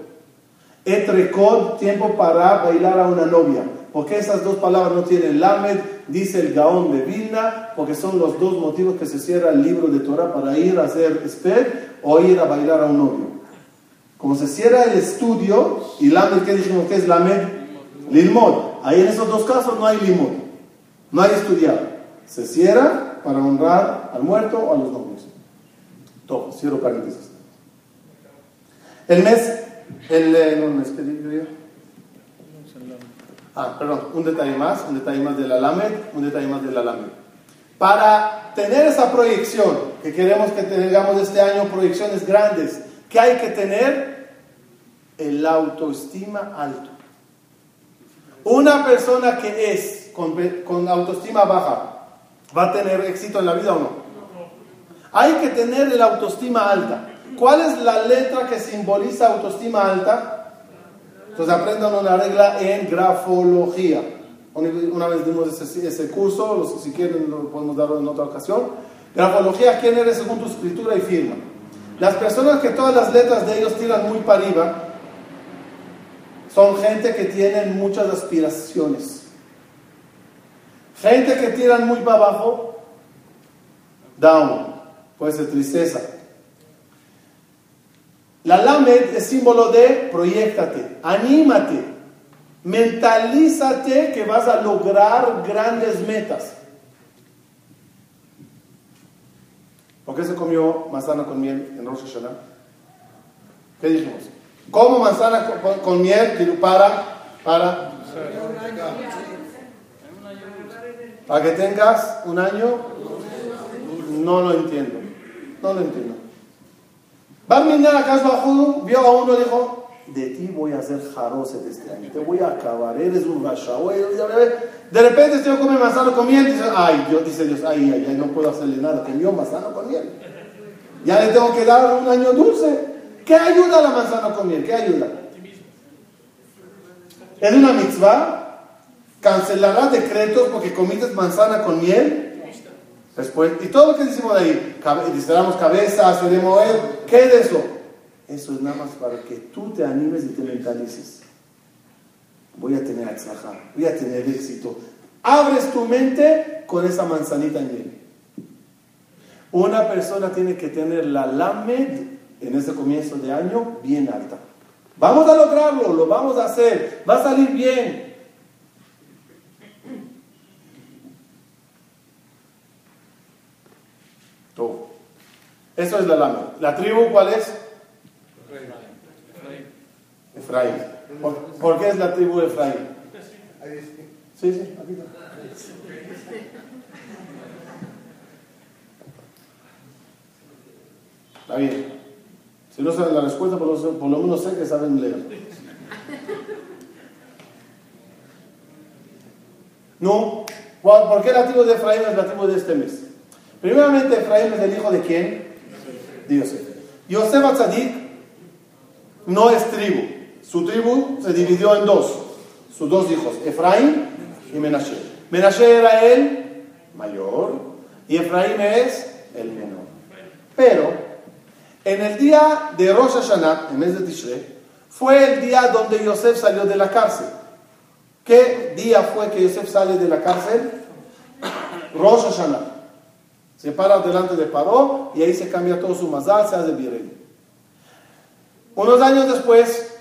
S1: Et recod, tiempo para bailar a una novia. Porque esas dos palabras no tienen lamed, dice el Gaón de Vilna, porque son los dos motivos que se cierra el libro de Torah para ir a hacer esper o ir a bailar a un novio. Como se cierra el estudio, y lamed, ¿qué dijimos que es lamed? Lilmod. Ahí en esos dos casos no hay limod, no hay estudiar. Se cierra para honrar al muerto o a los novios. Todo, cierro paréntesis. El mes, el, eh, no, mes, ¿qué digo? Ah, perdón, un detalle más, un detalle más de la LAMED, un detalle más de la LAMED. Para tener esa proyección, que queremos que tengamos este año proyecciones grandes, ¿qué hay que tener? El autoestima alto. Una persona que es con, con autoestima baja, ¿va a tener éxito en la vida o no? Hay que tener el autoestima alta. ¿Cuál es la letra que simboliza autoestima alta? Entonces aprendan una regla en grafología. Una vez dimos ese, ese curso, si quieren lo podemos darlo en otra ocasión. Grafología, ¿quién eres según tu escritura y firma? Las personas que todas las letras de ellos tiran muy para arriba son gente que tienen muchas aspiraciones. Gente que tiran muy para abajo, down, puede ser tristeza, la lamed es símbolo de proyectate, anímate, mentalízate que vas a lograr grandes metas. ¿Por qué se comió manzana con miel en Rosh Hashanah? ¿Qué dijimos? ¿Cómo manzana con, miel? Para, para, para que tengas un año. No lo entiendo. No lo entiendo. Bar acaso vio a uno y dijo, de ti voy a hacer jaroset este año, te voy a acabar, eres un rasha. De repente este come manzano con miel, dice, ay, Dios, dice Dios, ay, ay, ay, no puedo hacerle nada, comió manzano con miel. Ya le tengo que dar un año dulce. ¿Qué ayuda la manzana con miel? ¿Qué ayuda? Es una mitzvah. Cancelará decretos porque comiste manzana con miel y todo lo que decimos de ahí, disparamos cabeza, se de mover, ¿qué es eso? Eso es nada más para que tú te animes y te mentalices. Voy a tener atzlajá, voy a tener éxito. Abres tu mente con esa manzanita en él. Una persona tiene que tener la lamed en este comienzo de año bien alta. Vamos a lograrlo, lo vamos a hacer, va a salir bien. Eso es la lama. ¿La tribu cuál es? Efraín. ¿Por, qué es la tribu de Efraín? Sí, sí, aquí está. Está bien. Si no saben la respuesta, por lo, menos sé que saben leer. No. ¿Por qué la tribu de Efraín es la tribu de este mes? Primeramente, Efraín es el hijo de quién? de Yosef. Yosef Atzadik no es tribu. Su tribu se dividió en dos. Sus dos hijos, Efraín y Menashe. Menashe era el mayor y Efraín es el menor. Pero en el día de Rosh Hashanah, en mes de Tishrei, fue el día donde Yosef salió de la cárcel. ¿Qué día fue que Yosef sale de la cárcel? Rosh Hashanah. Se para delante de Paró y ahí se cambia todo su mazal, se hace virrey. Unos años después,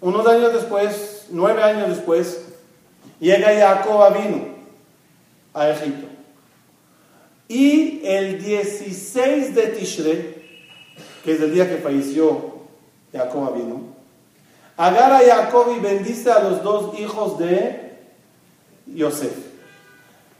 S1: unos años después, nueve años después, Llega Jacob vino a Egipto. Y el 16 de Tishre, que es el día que falleció Jacob vino, agarra a Jacob y bendice a los dos hijos de Yosef.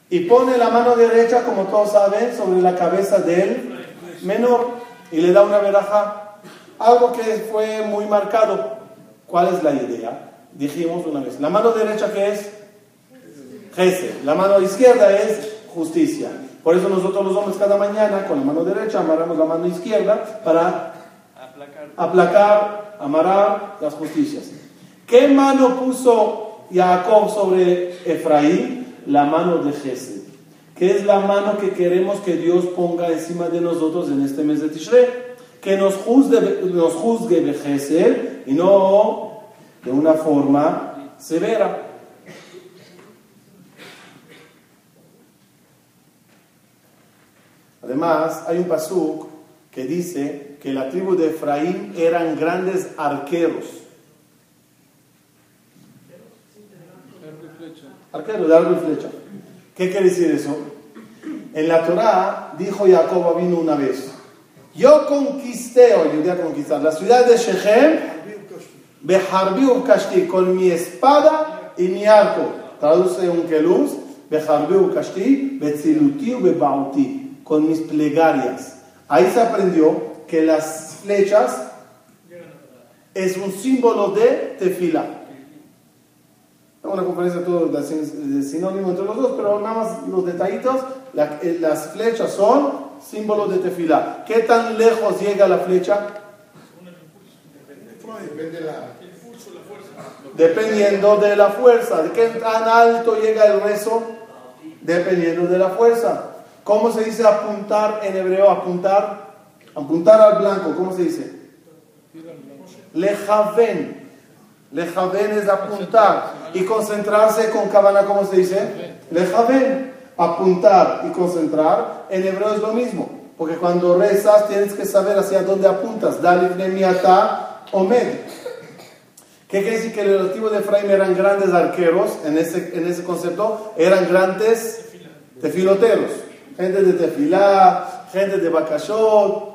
S1: Y pone la mano derecha, como todos saben, sobre la cabeza del menor y le da una veraja. Algo que fue muy marcado. ¿Cuál es la idea? Dijimos una vez. La mano derecha que es Jese. La mano izquierda es justicia. Por eso nosotros los hombres cada mañana con la mano derecha amarramos la mano izquierda para aplacar, amarrar las justicias. ¿Qué mano puso Jacob sobre Efraín? La mano de Jesse. ¿Qué es la mano que queremos que Dios ponga encima de nosotros en este mes de Tishrei? Que nos juzgue, nos juzgue de y no de una forma severa. Además, hay un pasuk que dice que la tribu de Efraín eran grandes arqueros. Arquero de arco y flecha. ¿Qué quiere decir eso? En la Torah dijo Jacob vino una vez, yo conquisté, o ayudé a conquistar la ciudad de Shechem, Beharbi Kashti, con mi espada y mi arco. Traduce un keluz, Beharbi Kashti, Betziluti Bebauti, con mis plegarias. Ahí se aprendió que las flechas es un símbolo de tefila. Una conferencia todo de sinónimo entre los dos, pero nada más los detallitos. Eh, las flechas son símbolos de tefila. ¿Qué tan lejos llega la flecha? Dependiendo de la fuerza. ¿De qué tan alto llega el rezo? Dependiendo de la fuerza. ¿Cómo se dice apuntar en hebreo? Apuntar, apuntar al blanco, ¿cómo se dice? Lejaven. Lejaven es apuntar. Y concentrarse con cabana, ¿cómo se dice? Lejaven. Apuntar y concentrar en hebreo es lo mismo. Porque cuando rezas tienes que saber hacia dónde apuntas. Dalif nemiata omed. ¿Qué quiere decir que el relativo de Efraín eran grandes arqueros en ese, en ese concepto? Eran grandes tefiloteros gente de Tefilá, gente de Bakashot.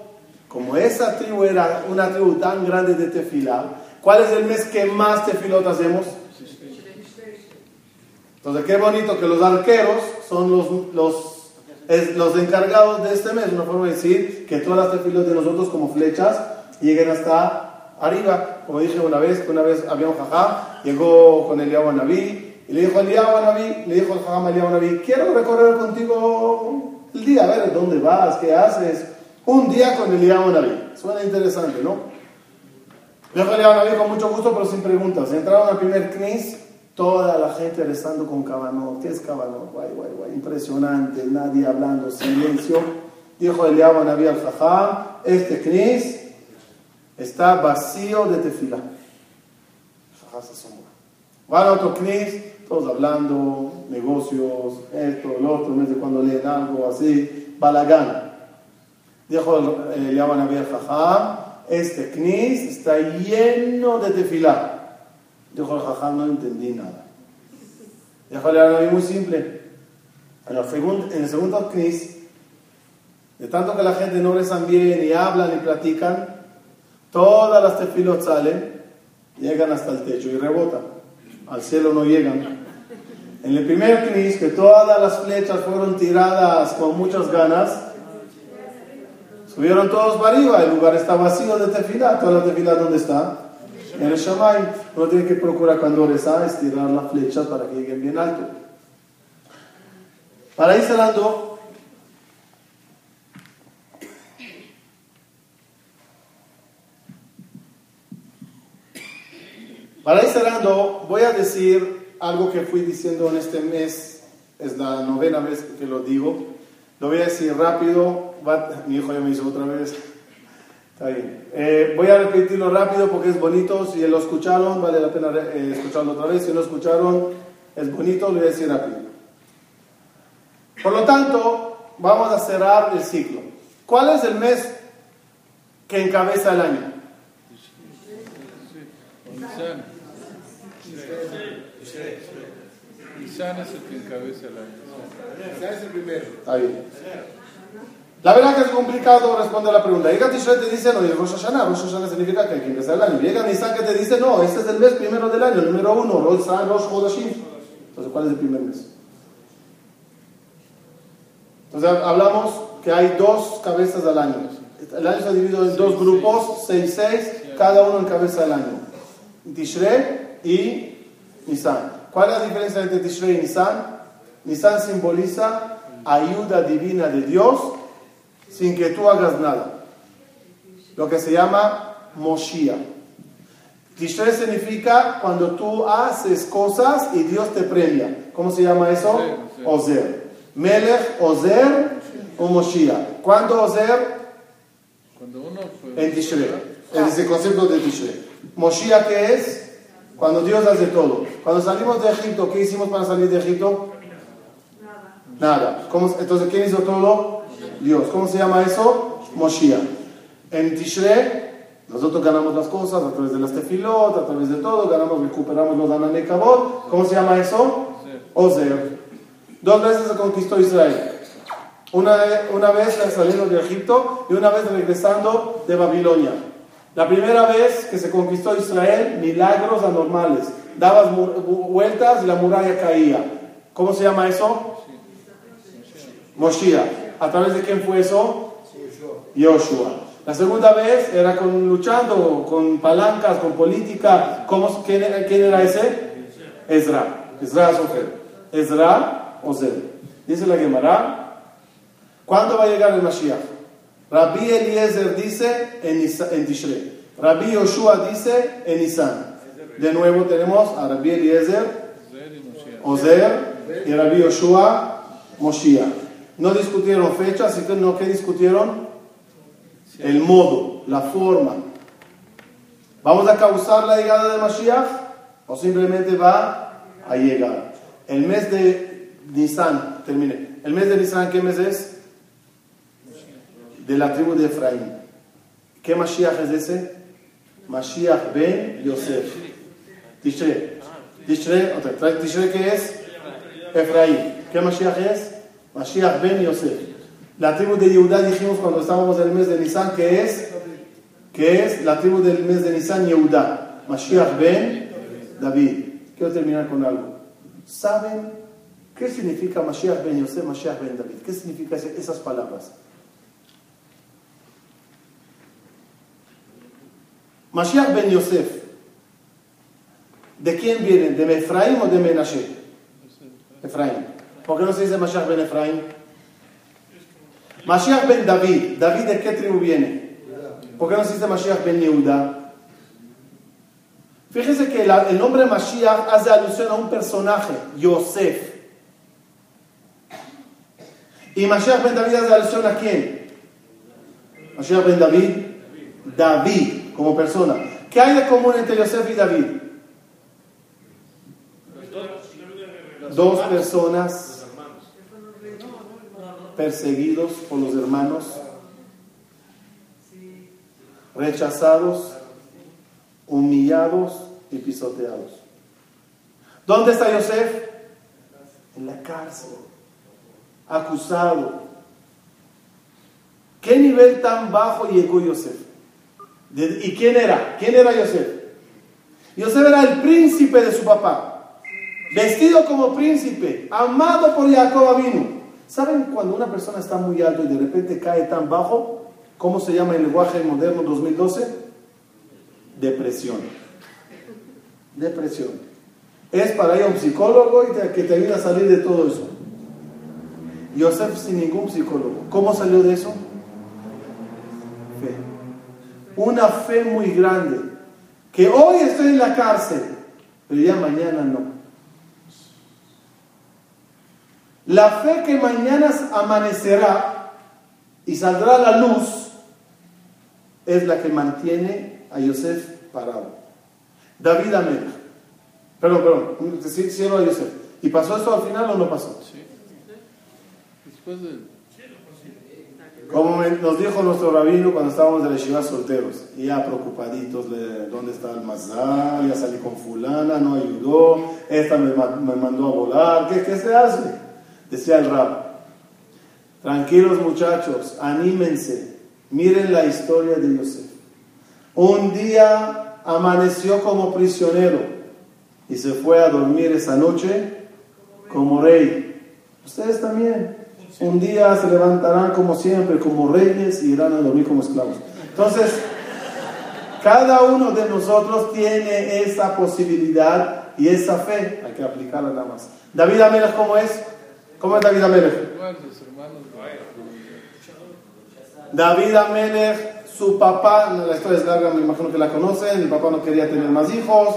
S1: Como esa tribu era una tribu tan grande de Tefilá, ¿cuál es el mes que más tefilot hacemos? Entonces, qué bonito que los arqueros son los, los, los encargados de este mes. Una forma de decir que todas las tefilot de nosotros, como flechas, lleguen hasta arriba. Como dije una vez, una vez había un jajá, llegó con Eliyahu Naví y le dijo a Eliyahu Naví, le dijo al jajá Eliyahu Naví, quiero recorrer contigo el día, a ver, ¿dónde vas? ¿Qué haces? Un día con Eliyahu Naví. Suena interesante, ¿no? Dijo Eliyahu Naví con mucho gusto, pero sin preguntas. Entraron al primer knis, toda la gente rezando con cabanó. ¿Qué es cabanó? Guay, guay, guay. Impresionante, nadie hablando, silencio. Dijo Eliyahu Naví al Jajam, este knis está vacío de tefila. Jajam se asombró. Van a otro knis, todos hablando, negocios, esto, lo otro, no sé cuando leen algo así, balagán. Dijo el Yaban Abiyah Jajam, este knis está lleno de tefilá. Dijo el Jajam, no entendí nada. Dijo el Yaban muy simple. En el segundo, knis, de tanto que la gente no rezan bien, y hablan, y platican, todas las tefilot salen, llegan hasta el techo y rebotan al cielo no llegan. En el primer Knis, que todas las flechas fueron tiradas con muchas ganas, subieron todos para arriba, el lugar está vacío de tefilá, toda la tefilá ¿dónde está? En el Shamay. Uno tiene que procurar cuando reza estirar las flechas para que lleguen bien alto. Para ir cerrando, Para ir cerrando, voy a decir algo que fui diciendo en este mes, es la novena vez que lo digo. Lo voy a decir rápido, mi hijo ya me hizo otra vez. Está bien. Eh, voy a repetirlo rápido porque es bonito. Si lo escucharon, vale la pena eh, escucharlo otra vez. Si no escucharon, es bonito, lo voy a decir rápido. Por lo tanto, vamos a cerrar el ciclo. ¿Cuál es el mes que encabeza el año?
S2: Nisan es el que encabeza el año.
S1: Nisan es el primero. Está bien. La verdad que es complicado responder a la pregunta. Llega Tishrei te dice, no, y Rosh Hashanah. Rosh Hashanah significa que hay que empezar el año. Llega Nisan que te dice, no, este es el mes primero del año, el número uno, Rosh Hodashim. Entonces, ¿cuál es el primer mes? Entonces, hablamos que hay dos cabezas al año. El año se ha dividido en dos grupos, seis, seis, cada uno en cabeza del año. Tishrei y Nisan. ¿Cuál es la diferencia entre Tishrei y Nisan? Nisan simboliza ayuda divina de Dios sin que tú hagas nada. Lo que se llama Moshiach. Tishrei significa cuando tú haces cosas y Dios te premia. ¿Cómo se llama eso? Ozer. Melech, Ozer o Moshiach. ¿Cuándo Ozer?
S2: Cuando uno
S1: En Tishrei. Es el concepto de Tishrei. Moshiach, ¿qué es? Cuando Dios hace todo. Cuando salimos de Egipto, ¿qué hicimos para salir de Egipto? Nada. ¿Cómo, entonces, ¿quién hizo todo? Dios. ¿Cómo se llama eso? Moshiach. En Tishrei, nosotros ganamos las cosas a través de las tefilot, a través de todo, ganamos, recuperamos los ananekabot. ¿Cómo se llama eso? Ozer. Dos veces se conquistó Israel. Una, una vez saliendo de Egipto y una vez regresando de Babilonia. La primera vez que se conquistó Israel, milagros anormales. Dabas vueltas y la muralla caía. ¿Cómo se llama eso? Moshiach. ¿A través de quién fue eso? Yoshua. La segunda vez era con, luchando con palancas, con política. ¿Cómo, quién, quién, era ese? Ezra. Ezra Sofer. Ezra. Dice la Gemara. ¿Cuándo va a llegar el Mashiach? Rabbi Eliezer dice en, en Tishrei. Rabbi Yoshua dice en Nisan. De nuevo tenemos a Rabbi Eliezer, Ozer y Rabbi Yoshua, Moshiach. No discutieron fecha, así que no, ¿qué discutieron? El modo, la forma. ¿Vamos a causar la llegada de Mashiach? ¿O simplemente va a llegar? El mes de Nisan, termine. El mes de Nisan, ¿qué mes es? De la tribu de Efraín. ¿Qué Mashiach es ese? Mashiach ben Yosef. Tishrei, otra. Tishrei, ¿qué es? Efraín. ¿Qué Mashiach es? Mashiach ben Yosef. La tribu de Yehudá dijimos cuando estábamos en el mes de Nisan, ¿qué es? ¿Qué es? La tribu del mes de Nisan, Yehudá. Mashiach ben David. Quiero terminar con algo. ¿Saben qué significa Mashiach ben Yosef, Mashiach ben David? ¿Qué significan esas palabras? Mashiach ben Yosef, ¿de quién viene? ¿De Efraín o de Menashe? Efraín. ¿Por qué no se dice Mashiach ben Efraín? Mashiach ben David. ¿David de qué tribu viene? ¿Por qué no se dice Mashiach ben Yehuda? Fíjese que el nombre Mashiach hace alusión a un personaje, Yosef. ¿Y Mashiach ben David hace alusión a quién? Mashiach ben David, David como persona. ¿Qué hay de común entre Yosef y David? Dos personas perseguidos por los hermanos, rechazados, humillados y pisoteados. ¿Dónde está Yosef? En la cárcel, acusado. ¿Qué nivel tan bajo llegó Yosef? ¿Y quién era? ¿Quién era Yosef? Yosef era el príncipe de su papá, vestido como príncipe, amado por Jacob Avinu. ¿Saben cuando una persona está muy alto y de repente cae tan bajo? ¿Cómo se llama el lenguaje moderno 2012? Depresión. Depresión. Es para ir a un psicólogo y que te ayude a salir de todo eso. Yosef sin ningún psicólogo. ¿Cómo salió de eso? Una fe muy grande, que hoy estoy en la cárcel, pero ya mañana no. La fe que mañana amanecerá y saldrá la luz es la que mantiene a Yosef parado. David Amén. Perdón, perdón, cielo a Yosef. ¿Y pasó esto al final o no pasó?
S2: Sí. Después de...
S1: Como nos dijo nuestro rabino cuando estábamos de la solteros, ya preocupaditos de dónde está el mazal, ya salí con fulana, no ayudó, esta me, me mandó a volar, ¿qué, qué se hace? Decía el rab, tranquilos muchachos, anímense, miren la historia de Yosef. Un día amaneció como prisionero y se fue a dormir esa noche como rey. Ustedes también. Un día se levantarán como siempre, como reyes, y irán a dormir como esclavos. Entonces, cada uno de nosotros tiene esa posibilidad y esa fe. Hay que aplicarla nada más. David Amelech, ¿cómo es? ¿Cómo es David Amelech? David Amelech, su papá, la historia es larga, me imagino que la conocen, el papá no quería tener más hijos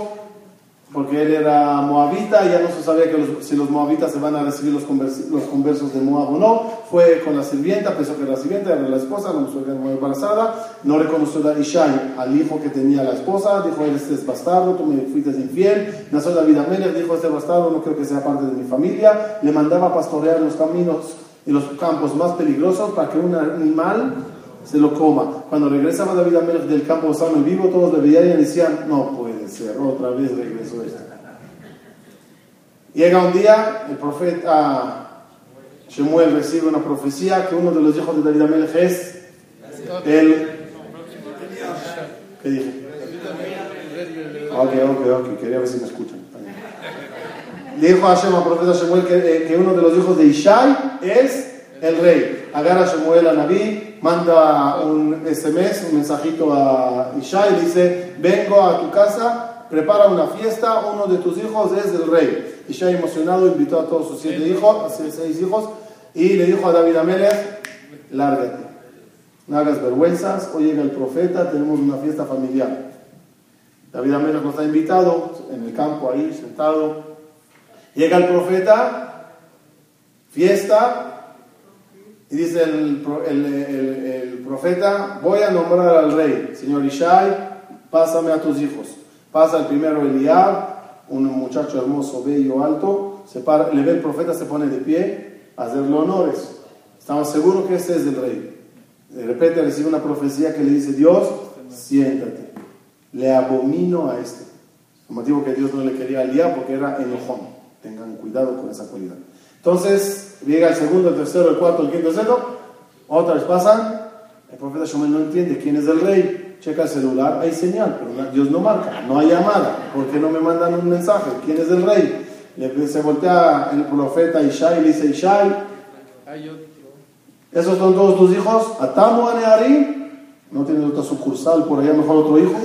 S1: porque él era moabita y ya no se sabía que los- si los moabitas se van a recibir los, convers- los conversos de Moab o no. Fue con la sirvienta, pensó que era la sirvienta, era la esposa, no que era muy embarazada, no reconoció a Ishai, al hijo que tenía la esposa, dijo, él este es bastardo, tú me fuiste infiel, nació David Amelech, dijo, este bastardo no creo que sea parte de mi familia, le mandaba a pastorear los caminos y los campos más peligrosos para que un animal se lo coma. Cuando regresaba David Amelech del campo sano y vivo, todos le veían y decían, no ser, otra vez regresó esto. Llega un día, el profeta Shemuel recibe una profecía que uno de los hijos de David Amelech es el... ¿Qué dije? Ok, ok, ok, quería ver si me escuchan. Le dijo a Hashem al profeta Shemuel eh, que uno de los hijos de Ishai es el rey. Agarra a Shemuel a Naví, manda un SMS, un mensajito a Ishai, le dice, vengo a tu casa, prepara una fiesta, uno de tus hijos es el rey. Ishai emocionado invitó a todos sus siete hijos, a sus seis hijos, y le dijo a David Amelech, lárgate, no hagas vergüenzas, hoy llega el profeta, tenemos una fiesta familiar. David Amelech no está invitado, en el campo ahí, sentado. Llega el profeta, fiesta, y dice el, el- el- el profeta, voy a nombrar al rey, señor Ishai, pásame a tus hijos. Pasa el primero Eliab, un muchacho hermoso, bello, alto, se para- le ve el profeta, se pone de pie a hacerle honores. Estamos seguros que ese es el rey. De repente recibe una profecía que le dice, Dios, siéntate. Le abomino a este. El motivo que Dios no le quería a Eliab porque era enojón. Tengan cuidado con esa cualidad. Entonces, llega el segundo, el tercero, el cuarto, el quinto, el sexto. Otra vez pasan. El profeta Shomel no entiende quién es el rey. Checa el celular, hay señal, pero Dios no marca, no hay llamada. ¿Por qué no me mandan un mensaje? ¿Quién es el rey? Se voltea el profeta Ishai y le dice, Ishai. ¿esos son todos tus hijos? ¿Atamu Anearim? ¿No tienes otra sucursal por allá, mejor otro hijo?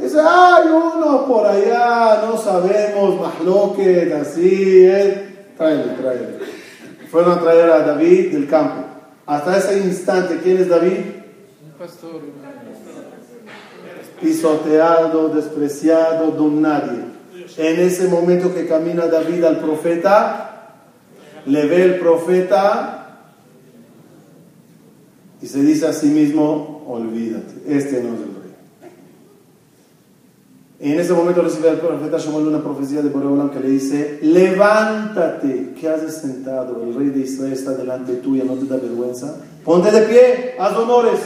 S1: Dice, hay uno por allá, no sabemos, Mahloket, así, eh. Tráele, tráele. Fueron a traer a David del campo. Hasta ese instante, ¿quién es David?
S2: Un pastor.
S1: Pisoteado, despreciado, don nadie. En ese momento que camina David al profeta, le ve el profeta y se dice a sí mismo, olvídate, este no es el en ese momento recibe el profeta Shmuel una profecía de Boreolam que le dice, levántate, ¿qué haces sentado? El rey de Israel está delante tuya, ¿no te da vergüenza? Ponte de pie, haz honores.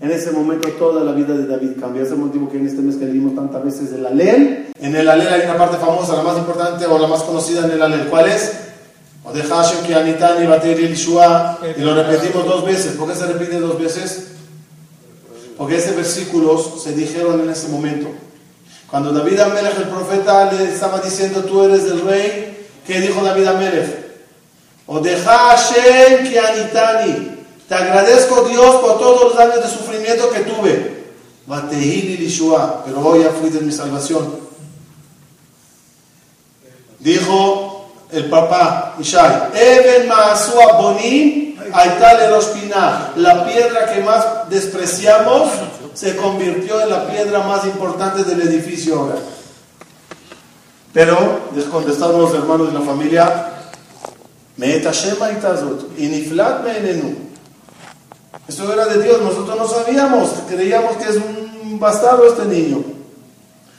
S1: En ese momento toda la vida de David cambia. Es el motivo que en este mes que leímos tantas veces el Alel. En el Alel hay una parte famosa, la más importante o la más conocida en el Alel. ¿Cuál es? O de Hashem que Anitani Batir Yeshua. Y lo repetimos dos veces. ¿Por qué se repite dos veces? Porque ese versículos se dijeron en ese momento. Cuando David Amelech, el profeta, le estaba diciendo, tú eres el rey, ¿qué dijo David Amelech? O de Hashem que Anitani. Te agradezco Dios por todos los años de sufrimiento que tuve. Pero hoy ya fui de mi salvación. Dijo el papá Ishai, Eben Maasua Bonim, Rospina, la piedra que más despreciamos se convirtió en la piedra más importante del edificio ahora. Pero, les contestaron los hermanos de la familia. Esto era de Dios, nosotros no sabíamos, creíamos que es un bastardo este niño.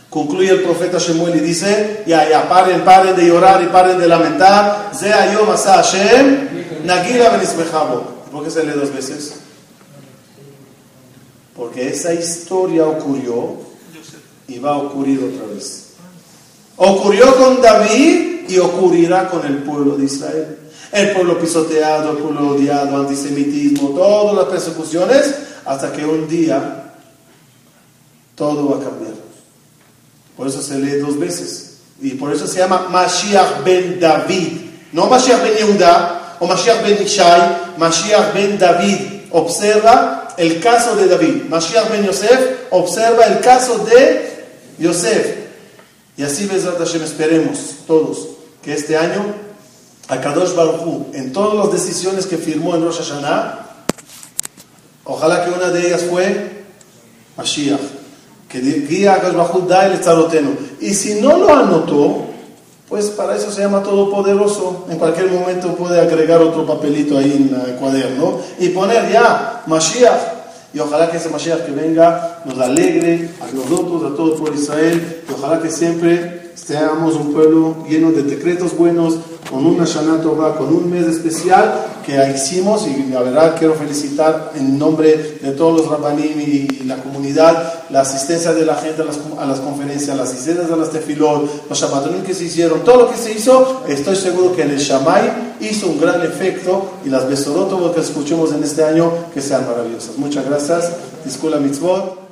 S1: Concluye el profeta Shemuel y dice, ya, ya, paren, paren de llorar y paren de lamentar. Ze ayom asa Hashem, nagila benismejabo. ¿Por qué se lee dos veces? Porque esa historia ocurrió y va a ocurrir otra vez. Ocurrió con David y ocurrirá con el pueblo de Israel. El pueblo pisoteado, el pueblo odiado, antisemitismo, todas las persecuciones, hasta que un día todo va a cambiar. Por eso se lee dos veces. Y por eso se llama Mashiach ben David. No Mashiach ben Yehuda o Mashiach ben Ishai, Mashiach ben David. Observa el caso de David. Mashiach ben Yosef observa el caso de Yosef. Y así, Besrat Hashem, esperemos todos que este año, Akadosh Baruch en todas las decisiones que firmó en Rosh Hashanah, ojalá que una de ellas fue Mashiach, que guía a Akadosh Baruj da el. Y si no lo anotó, pues para eso se llama Todopoderoso. En cualquier momento puede agregar otro papelito ahí en el cuaderno y poner ya Mashiach. Y ojalá que ese Mashiach que venga nos alegre a nosotros, a todo el pueblo de Israel. Y ojalá que siempre seamos un pueblo lleno de decretos buenos, con una Shana Tova, con un mes especial que hicimos. Y la verdad quiero felicitar en nombre de todos los Rabbanim y la comunidad la asistencia de la gente a las, conferencias, las asistencias a las tefilot, los shabbatonim que se hicieron, todo lo que se hizo. Estoy seguro que el Shamay hizo un gran efecto y las besorot, todo lo que escuchemos en este año, que sean maravillosas. Muchas gracias. Disculpa mitzvot.